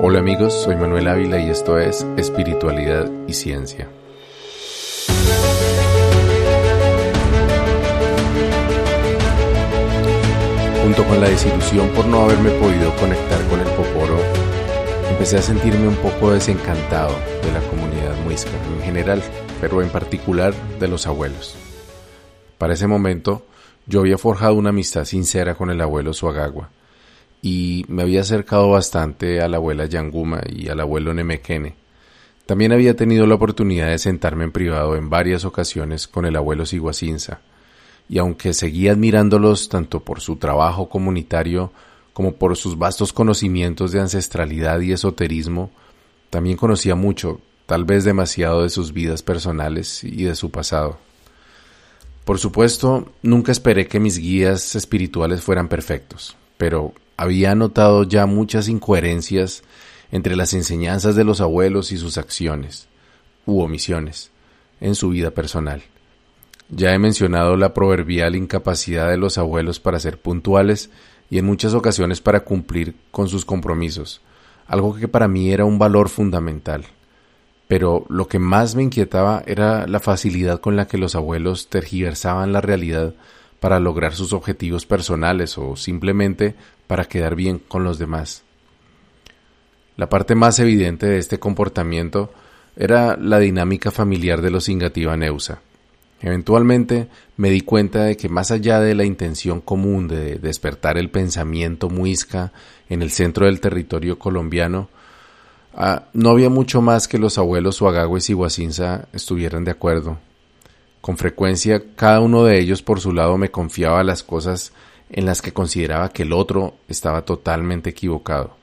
Hola amigos, soy Manuel Ávila y esto es Espiritualidad y Ciencia. Junto con la desilusión por no haberme podido conectar con el Poporo, empecé a sentirme un poco desencantado de la comunidad muisca en general, pero en particular de los abuelos. Para ese momento, yo había forjado una amistad sincera con el abuelo Suagagua y me había acercado bastante a la abuela Yanguma y al abuelo Nemekene. También había tenido la oportunidad de sentarme en privado en varias ocasiones con el abuelo Siguacinza, y aunque seguía admirándolos tanto por su trabajo comunitario como por sus vastos conocimientos de ancestralidad y esoterismo, también conocía mucho, tal vez demasiado de sus vidas personales y de su pasado. Por supuesto, nunca esperé que mis guías espirituales fueran perfectos, pero había notado ya muchas incoherencias entre las enseñanzas de los abuelos y sus acciones, u omisiones, en su vida personal. Ya he mencionado la proverbial incapacidad de los abuelos para ser puntuales y en muchas ocasiones para cumplir con sus compromisos, algo que para mí era un valor fundamental. Pero lo que más me inquietaba era la facilidad con la que los abuelos tergiversaban la realidad para lograr sus objetivos personales o simplemente para quedar bien con los demás. La parte más evidente de este comportamiento era la dinámica familiar de los Ingativa Neusa. Eventualmente me di cuenta de que más allá de la intención común de despertar el pensamiento muisca en el centro del territorio colombiano, ah, no había mucho más que los abuelos Suagagües y Guacinza estuvieran de acuerdo. Con frecuencia cada uno de ellos por su lado me confiaba las cosas en las que consideraba que el otro estaba totalmente equivocado.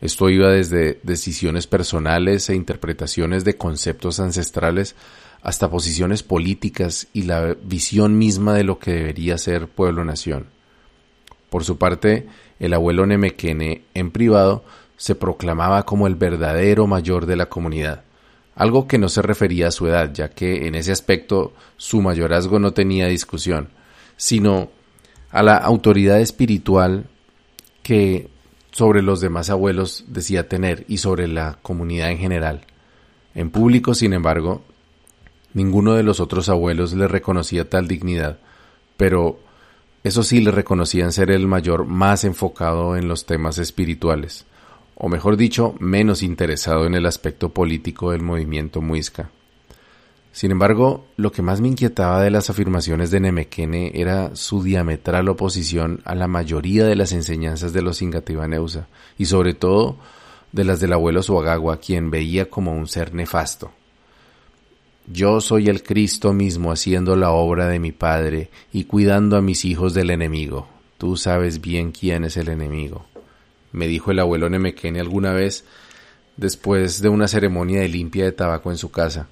Esto iba desde decisiones personales e interpretaciones de conceptos ancestrales hasta posiciones políticas y la visión misma de lo que debería ser pueblo-nación. Por su parte, el abuelo Nemequene, en privado, se proclamaba como el verdadero mayor de la comunidad, algo que no se refería a su edad, ya que en ese aspecto su mayorazgo no tenía discusión, sino a la autoridad espiritual que sobre los demás abuelos decía tener y sobre la comunidad en general. En público, sin embargo, ninguno de los otros abuelos le reconocía tal dignidad, pero eso sí le reconocían ser el mayor más enfocado en los temas espirituales, o mejor dicho, menos interesado en el aspecto político del movimiento muisca. Sin embargo, lo que más me inquietaba de las afirmaciones de Nemequene era su diametral oposición a la mayoría de las enseñanzas de los Ingatibaneusa, y sobre todo de las del abuelo Suagagua, quien veía como un ser nefasto. Yo soy el Cristo mismo haciendo la obra de mi Padre y cuidando a mis hijos del enemigo. Tú sabes bien quién es el enemigo, me dijo el abuelo Nemequene alguna vez después de una ceremonia de limpia de tabaco en su casa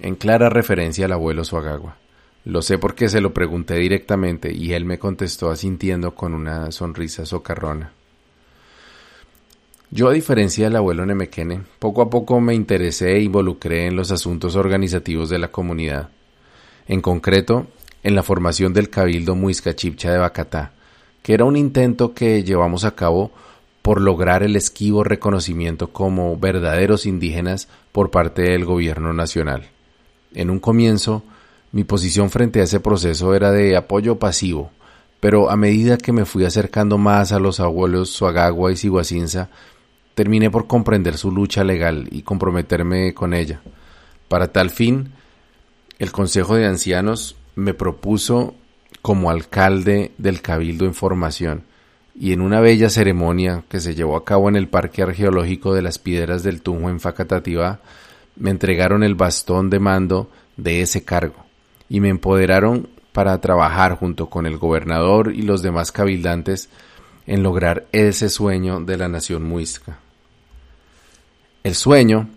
en clara referencia al abuelo Suagagua. Lo sé porque se lo pregunté directamente y él me contestó asintiendo con una sonrisa socarrona. Yo, a diferencia del abuelo Nemequene, poco a poco me interesé e involucré en los asuntos organizativos de la comunidad. En concreto, en la formación del Cabildo Muisca Chipcha de Bacatá, que era un intento que llevamos a cabo por lograr el esquivo reconocimiento como verdaderos indígenas por parte del gobierno nacional. En un comienzo, mi posición frente a ese proceso era de apoyo pasivo, pero a medida que me fui acercando más a los abuelos Suagagua y Siguacinza, terminé por comprender su lucha legal y comprometerme con ella. Para tal fin, el Consejo de Ancianos me propuso como alcalde del Cabildo en formación, y en una bella ceremonia que se llevó a cabo en el Parque Arqueológico de las Piedras del Tunjo en Facatativá, me entregaron el bastón de mando de ese cargo y me empoderaron para trabajar junto con el gobernador y los demás cabildantes en lograr ese sueño de la nación muisca. El sueño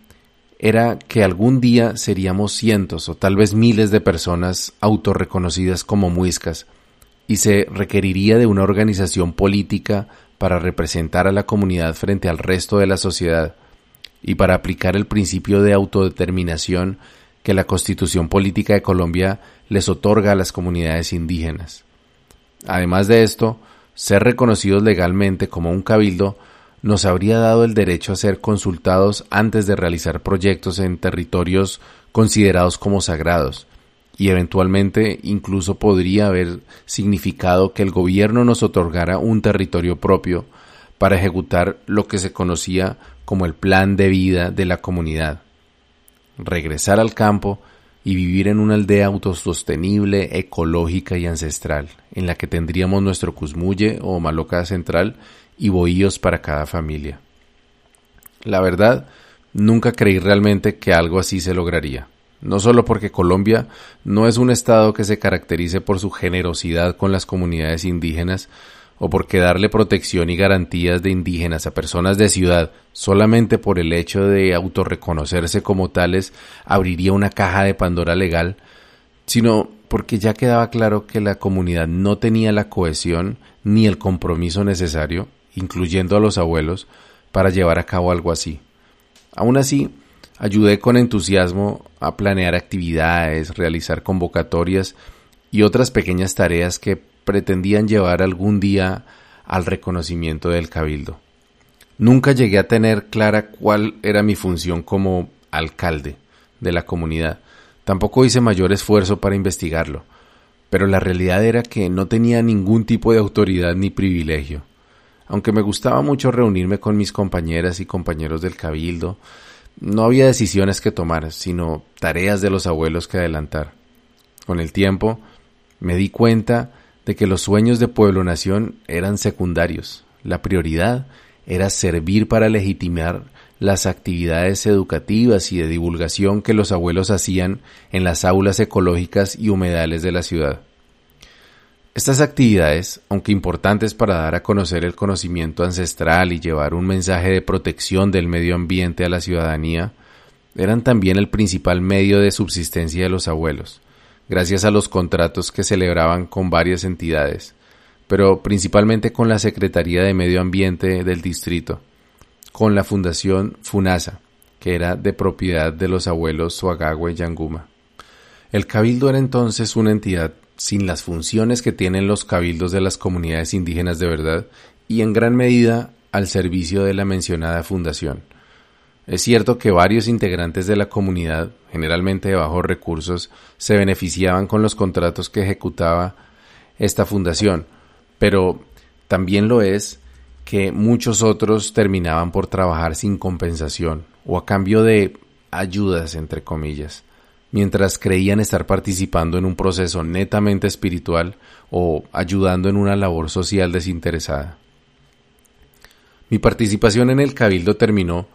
era que algún día seríamos cientos o tal vez miles de personas autorreconocidas como muiscas y se requeriría de una organización política para representar a la comunidad frente al resto de la sociedad y para aplicar el principio de autodeterminación que la Constitución Política de Colombia les otorga a las comunidades indígenas. Además de esto, ser reconocidos legalmente como un cabildo nos habría dado el derecho a ser consultados antes de realizar proyectos en territorios considerados como sagrados, y eventualmente incluso podría haber significado que el gobierno nos otorgara un territorio propio para ejecutar lo que se conocía como el plan de vida de la comunidad. Regresar al campo y vivir en una aldea autosostenible, ecológica y ancestral, en la que tendríamos nuestro Cusmuye o Maloca central y bohíos para cada familia. La verdad, nunca creí realmente que algo así se lograría. No solo porque Colombia no es un estado que se caracterice por su generosidad con las comunidades indígenas, o porque darle protección y garantías de indígenas a personas de ciudad solamente por el hecho de autorreconocerse como tales abriría una caja de Pandora legal, sino porque ya quedaba claro que la comunidad no tenía la cohesión ni el compromiso necesario, incluyendo a los abuelos, para llevar a cabo algo así. Aún así, ayudé con entusiasmo a planear actividades, realizar convocatorias y otras pequeñas tareas que pretendían llevar algún día al reconocimiento del cabildo. Nunca llegué a tener clara cuál era mi función como alcalde de la comunidad. Tampoco hice mayor esfuerzo para investigarlo, pero la realidad era que no tenía ningún tipo de autoridad ni privilegio. Aunque me gustaba mucho reunirme con mis compañeras y compañeros del cabildo, no había decisiones que tomar, sino tareas de los abuelos que adelantar. Con el tiempo, me di cuenta de que los sueños de pueblo-nación eran secundarios. La prioridad era servir para legitimar las actividades educativas y de divulgación que los abuelos hacían en las aulas ecológicas y humedales de la ciudad. Estas actividades, aunque importantes para dar a conocer el conocimiento ancestral y llevar un mensaje de protección del medio ambiente a la ciudadanía, eran también el principal medio de subsistencia de los abuelos gracias a los contratos que celebraban con varias entidades, pero principalmente con la Secretaría de Medio Ambiente del distrito, con la Fundación FUNASA, que era de propiedad de los abuelos Suagagua y Yanguma. El cabildo era entonces una entidad sin las funciones que tienen los cabildos de las comunidades indígenas de verdad y en gran medida al servicio de la mencionada fundación es cierto que varios integrantes de la comunidad, generalmente de bajos recursos, se beneficiaban con los contratos que ejecutaba esta fundación, pero también lo es que muchos otros terminaban por trabajar sin compensación o a cambio de ayudas, entre comillas, mientras creían estar participando en un proceso netamente espiritual o ayudando en una labor social desinteresada. Mi participación en el cabildo terminó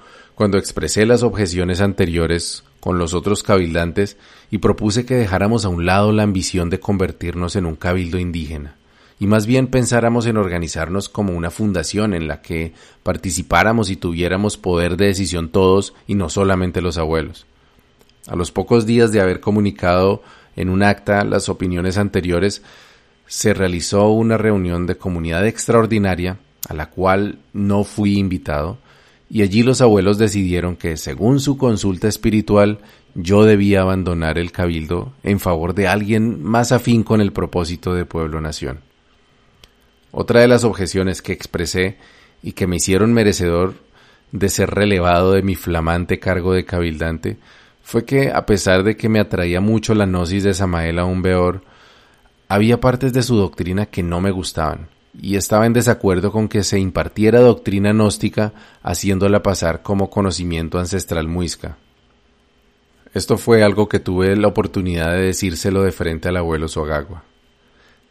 cuando expresé las objeciones anteriores con los otros cabildantes y propuse que dejáramos a un lado la ambición de convertirnos en un cabildo indígena, y más bien pensáramos en organizarnos como una fundación en la que participáramos y tuviéramos poder de decisión todos y no solamente los abuelos. A los pocos días de haber comunicado en un acta las opiniones anteriores, se realizó una reunión de comunidad extraordinaria a la cual no fui invitado, y allí los abuelos decidieron que, según su consulta espiritual, yo debía abandonar el cabildo en favor de alguien más afín con el propósito de pueblo-nación. Otra de las objeciones que expresé y que me hicieron merecedor de ser relevado de mi flamante cargo de cabildante fue que, a pesar de que me atraía mucho la gnosis de Samael un Beor, había partes de su doctrina que no me gustaban y estaba en desacuerdo con que se impartiera doctrina gnóstica haciéndola pasar como conocimiento ancestral muisca. Esto fue algo que tuve la oportunidad de decírselo de frente al abuelo Sogagua.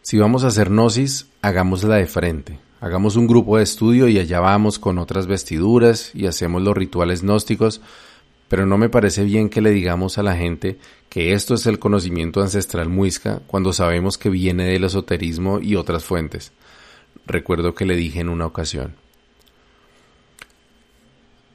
Si vamos a hacer gnosis, hagámosla de frente. Hagamos un grupo de estudio y allá vamos con otras vestiduras y hacemos los rituales gnósticos, pero no me parece bien que le digamos a la gente que esto es el conocimiento ancestral muisca cuando sabemos que viene del esoterismo y otras fuentes recuerdo que le dije en una ocasión.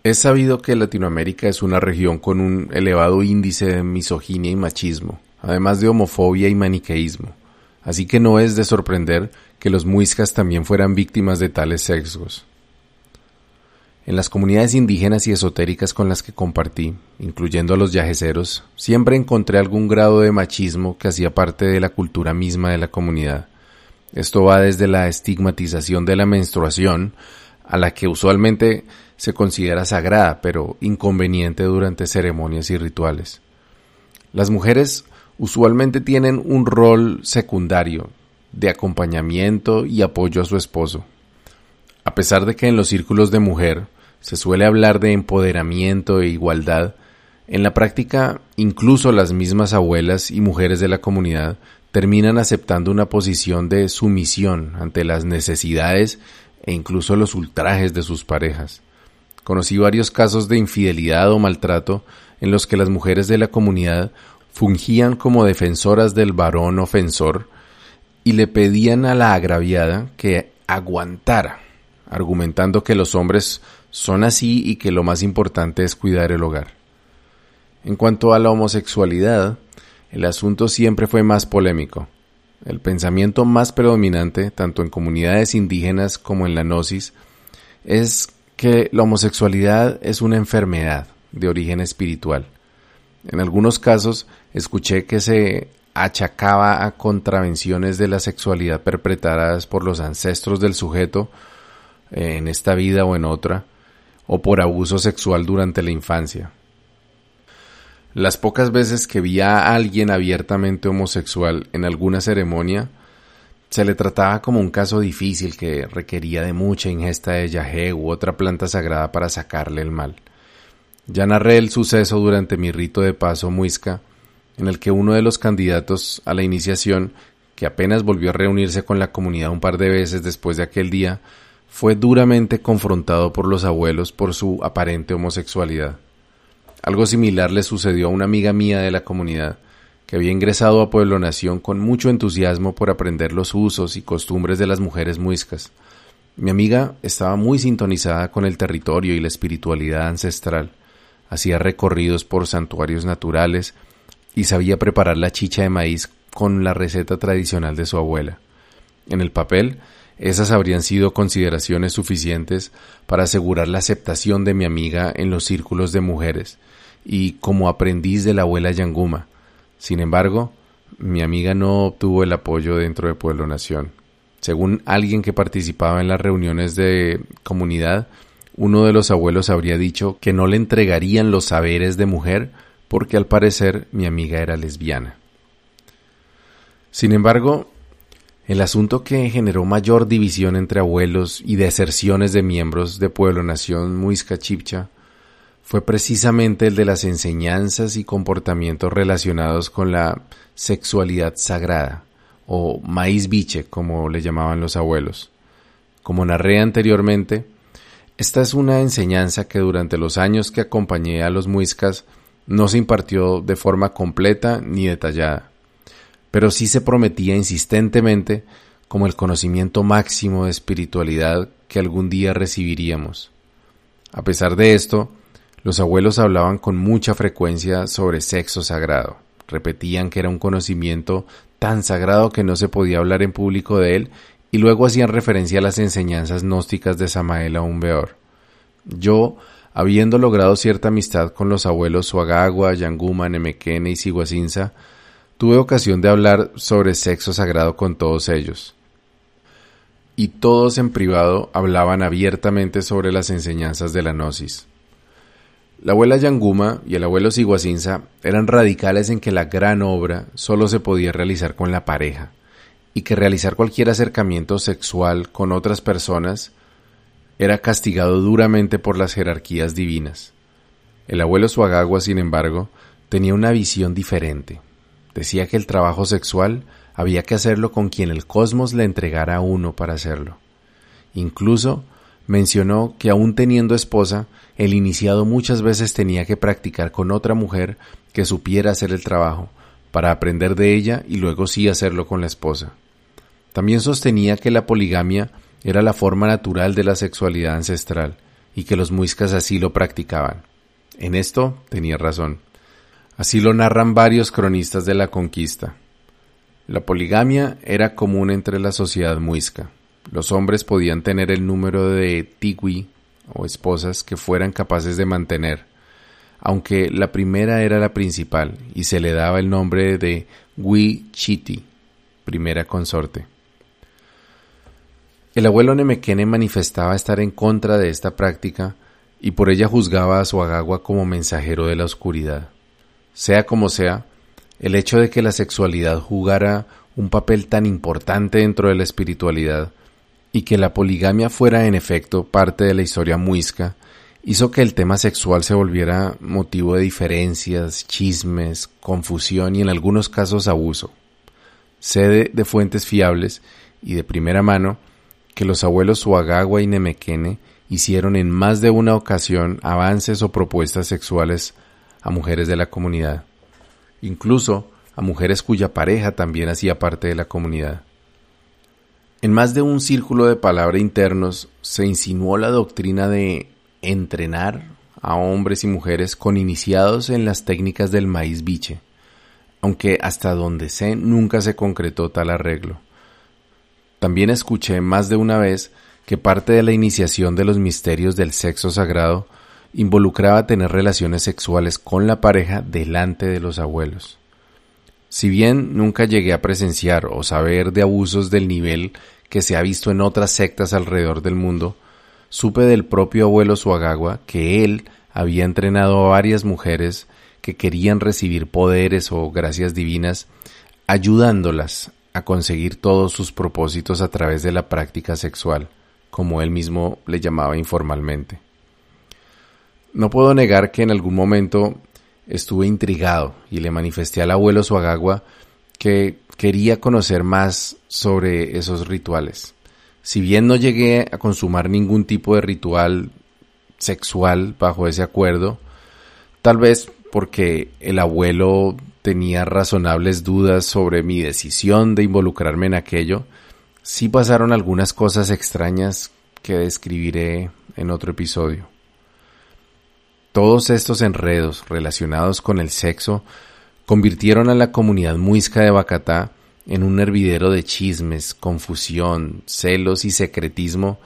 Es sabido que Latinoamérica es una región con un elevado índice de misoginia y machismo, además de homofobia y maniqueísmo, así que no es de sorprender que los muiscas también fueran víctimas de tales sesgos. En las comunidades indígenas y esotéricas con las que compartí, incluyendo a los yajeceros, siempre encontré algún grado de machismo que hacía parte de la cultura misma de la comunidad, esto va desde la estigmatización de la menstruación a la que usualmente se considera sagrada, pero inconveniente durante ceremonias y rituales. Las mujeres usualmente tienen un rol secundario de acompañamiento y apoyo a su esposo. A pesar de que en los círculos de mujer se suele hablar de empoderamiento e igualdad, en la práctica incluso las mismas abuelas y mujeres de la comunidad terminan aceptando una posición de sumisión ante las necesidades e incluso los ultrajes de sus parejas. Conocí varios casos de infidelidad o maltrato en los que las mujeres de la comunidad fungían como defensoras del varón ofensor y le pedían a la agraviada que aguantara, argumentando que los hombres son así y que lo más importante es cuidar el hogar. En cuanto a la homosexualidad, el asunto siempre fue más polémico. El pensamiento más predominante, tanto en comunidades indígenas como en la gnosis, es que la homosexualidad es una enfermedad de origen espiritual. En algunos casos escuché que se achacaba a contravenciones de la sexualidad perpetradas por los ancestros del sujeto eh, en esta vida o en otra, o por abuso sexual durante la infancia. Las pocas veces que vi a alguien abiertamente homosexual en alguna ceremonia, se le trataba como un caso difícil que requería de mucha ingesta de yagé u otra planta sagrada para sacarle el mal. Ya narré el suceso durante mi rito de paso muisca, en el que uno de los candidatos a la iniciación, que apenas volvió a reunirse con la comunidad un par de veces después de aquel día, fue duramente confrontado por los abuelos por su aparente homosexualidad. Algo similar le sucedió a una amiga mía de la comunidad, que había ingresado a Pueblo Nación con mucho entusiasmo por aprender los usos y costumbres de las mujeres muiscas. Mi amiga estaba muy sintonizada con el territorio y la espiritualidad ancestral, hacía recorridos por santuarios naturales y sabía preparar la chicha de maíz con la receta tradicional de su abuela. En el papel, esas habrían sido consideraciones suficientes para asegurar la aceptación de mi amiga en los círculos de mujeres y como aprendiz de la abuela Yanguma, sin embargo, mi amiga no obtuvo el apoyo dentro de Pueblo Nación. Según alguien que participaba en las reuniones de comunidad, uno de los abuelos habría dicho que no le entregarían los saberes de mujer porque al parecer mi amiga era lesbiana. Sin embargo, el asunto que generó mayor división entre abuelos y deserciones de miembros de Pueblo Nación Muisca Chipcha fue precisamente el de las enseñanzas y comportamientos relacionados con la sexualidad sagrada, o maíz biche, como le llamaban los abuelos. Como narré anteriormente, esta es una enseñanza que durante los años que acompañé a los muiscas no se impartió de forma completa ni detallada, pero sí se prometía insistentemente como el conocimiento máximo de espiritualidad que algún día recibiríamos. A pesar de esto, los abuelos hablaban con mucha frecuencia sobre sexo sagrado. Repetían que era un conocimiento tan sagrado que no se podía hablar en público de él y luego hacían referencia a las enseñanzas gnósticas de Samael aún peor. Yo, habiendo logrado cierta amistad con los abuelos Suagagua, Yanguma, Nemequene y Siguacinza, tuve ocasión de hablar sobre sexo sagrado con todos ellos. Y todos en privado hablaban abiertamente sobre las enseñanzas de la gnosis. La abuela Yanguma y el abuelo Siguacinza eran radicales en que la gran obra solo se podía realizar con la pareja y que realizar cualquier acercamiento sexual con otras personas era castigado duramente por las jerarquías divinas. El abuelo Suagagua, sin embargo, tenía una visión diferente. Decía que el trabajo sexual había que hacerlo con quien el cosmos le entregara a uno para hacerlo. Incluso mencionó que aún teniendo esposa, el iniciado muchas veces tenía que practicar con otra mujer que supiera hacer el trabajo, para aprender de ella y luego sí hacerlo con la esposa. También sostenía que la poligamia era la forma natural de la sexualidad ancestral y que los muiscas así lo practicaban. En esto tenía razón. Así lo narran varios cronistas de la conquista. La poligamia era común entre la sociedad muisca. Los hombres podían tener el número de tigui o esposas que fueran capaces de mantener, aunque la primera era la principal y se le daba el nombre de Wi Chiti, primera consorte. El abuelo Nemequene manifestaba estar en contra de esta práctica y por ella juzgaba a su agagua como mensajero de la oscuridad. Sea como sea, el hecho de que la sexualidad jugara un papel tan importante dentro de la espiritualidad y que la poligamia fuera en efecto parte de la historia muisca, hizo que el tema sexual se volviera motivo de diferencias, chismes, confusión y en algunos casos abuso. Sede de fuentes fiables y de primera mano que los abuelos Suagagua y Nemequene hicieron en más de una ocasión avances o propuestas sexuales a mujeres de la comunidad, incluso a mujeres cuya pareja también hacía parte de la comunidad. En más de un círculo de palabra internos se insinuó la doctrina de entrenar a hombres y mujeres con iniciados en las técnicas del maíz biche, aunque hasta donde sé nunca se concretó tal arreglo. También escuché más de una vez que parte de la iniciación de los misterios del sexo sagrado involucraba tener relaciones sexuales con la pareja delante de los abuelos. Si bien nunca llegué a presenciar o saber de abusos del nivel que se ha visto en otras sectas alrededor del mundo, supe del propio abuelo Suagagua que él había entrenado a varias mujeres que querían recibir poderes o gracias divinas, ayudándolas a conseguir todos sus propósitos a través de la práctica sexual, como él mismo le llamaba informalmente. No puedo negar que en algún momento estuve intrigado y le manifesté al abuelo Suagagua que quería conocer más sobre esos rituales. Si bien no llegué a consumar ningún tipo de ritual sexual bajo ese acuerdo, tal vez porque el abuelo tenía razonables dudas sobre mi decisión de involucrarme en aquello, sí pasaron algunas cosas extrañas que describiré en otro episodio. Todos estos enredos relacionados con el sexo convirtieron a la comunidad muisca de Bacatá en un hervidero de chismes, confusión, celos y secretismo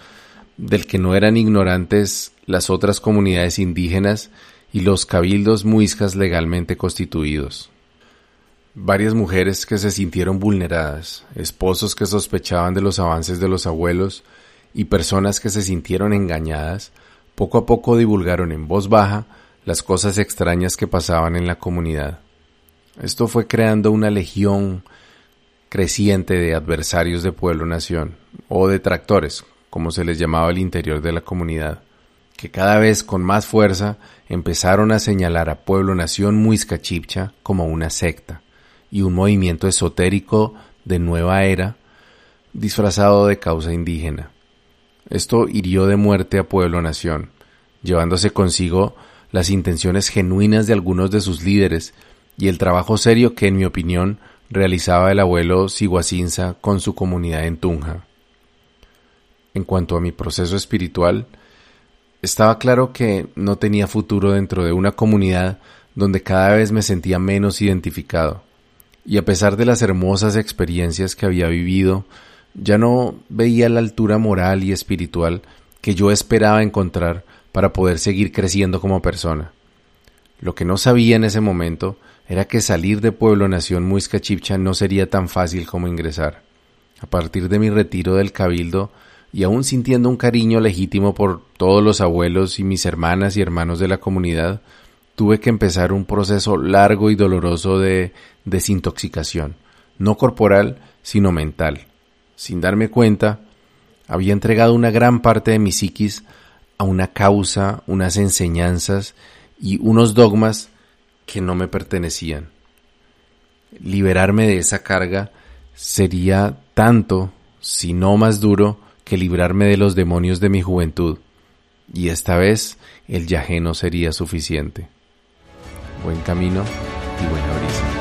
del que no eran ignorantes las otras comunidades indígenas y los cabildos muiscas legalmente constituidos. Varias mujeres que se sintieron vulneradas, esposos que sospechaban de los avances de los abuelos y personas que se sintieron engañadas, poco a poco divulgaron en voz baja las cosas extrañas que pasaban en la comunidad. Esto fue creando una legión creciente de adversarios de pueblo-nación, o detractores, como se les llamaba al interior de la comunidad, que cada vez con más fuerza empezaron a señalar a pueblo-nación Muisca Chipcha como una secta, y un movimiento esotérico de nueva era disfrazado de causa indígena. Esto hirió de muerte a Pueblo Nación, llevándose consigo las intenciones genuinas de algunos de sus líderes y el trabajo serio que, en mi opinión, realizaba el abuelo Siguacinza con su comunidad en Tunja. En cuanto a mi proceso espiritual, estaba claro que no tenía futuro dentro de una comunidad donde cada vez me sentía menos identificado y a pesar de las hermosas experiencias que había vivido, ya no veía la altura moral y espiritual que yo esperaba encontrar para poder seguir creciendo como persona. Lo que no sabía en ese momento era que salir de Pueblo Nación Muisca Chipcha no sería tan fácil como ingresar. A partir de mi retiro del cabildo, y aún sintiendo un cariño legítimo por todos los abuelos y mis hermanas y hermanos de la comunidad, tuve que empezar un proceso largo y doloroso de desintoxicación, no corporal, sino mental. Sin darme cuenta, había entregado una gran parte de mi psiquis a una causa, unas enseñanzas y unos dogmas que no me pertenecían. Liberarme de esa carga sería tanto, si no más duro, que librarme de los demonios de mi juventud, y esta vez el yajé no sería suficiente buen camino y buena brisa.